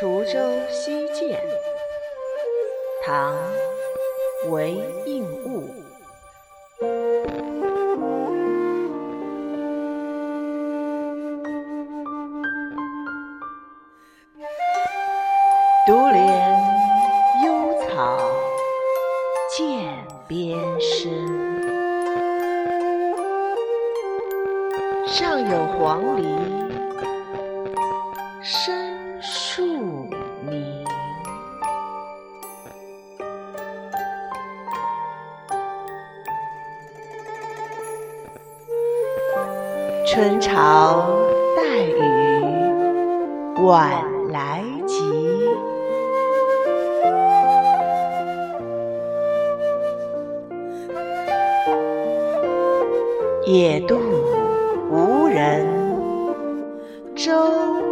滁州西涧，唐·韦应物。独怜幽草涧边生，上有黄鹂深春潮带雨晚来急，野渡无人舟。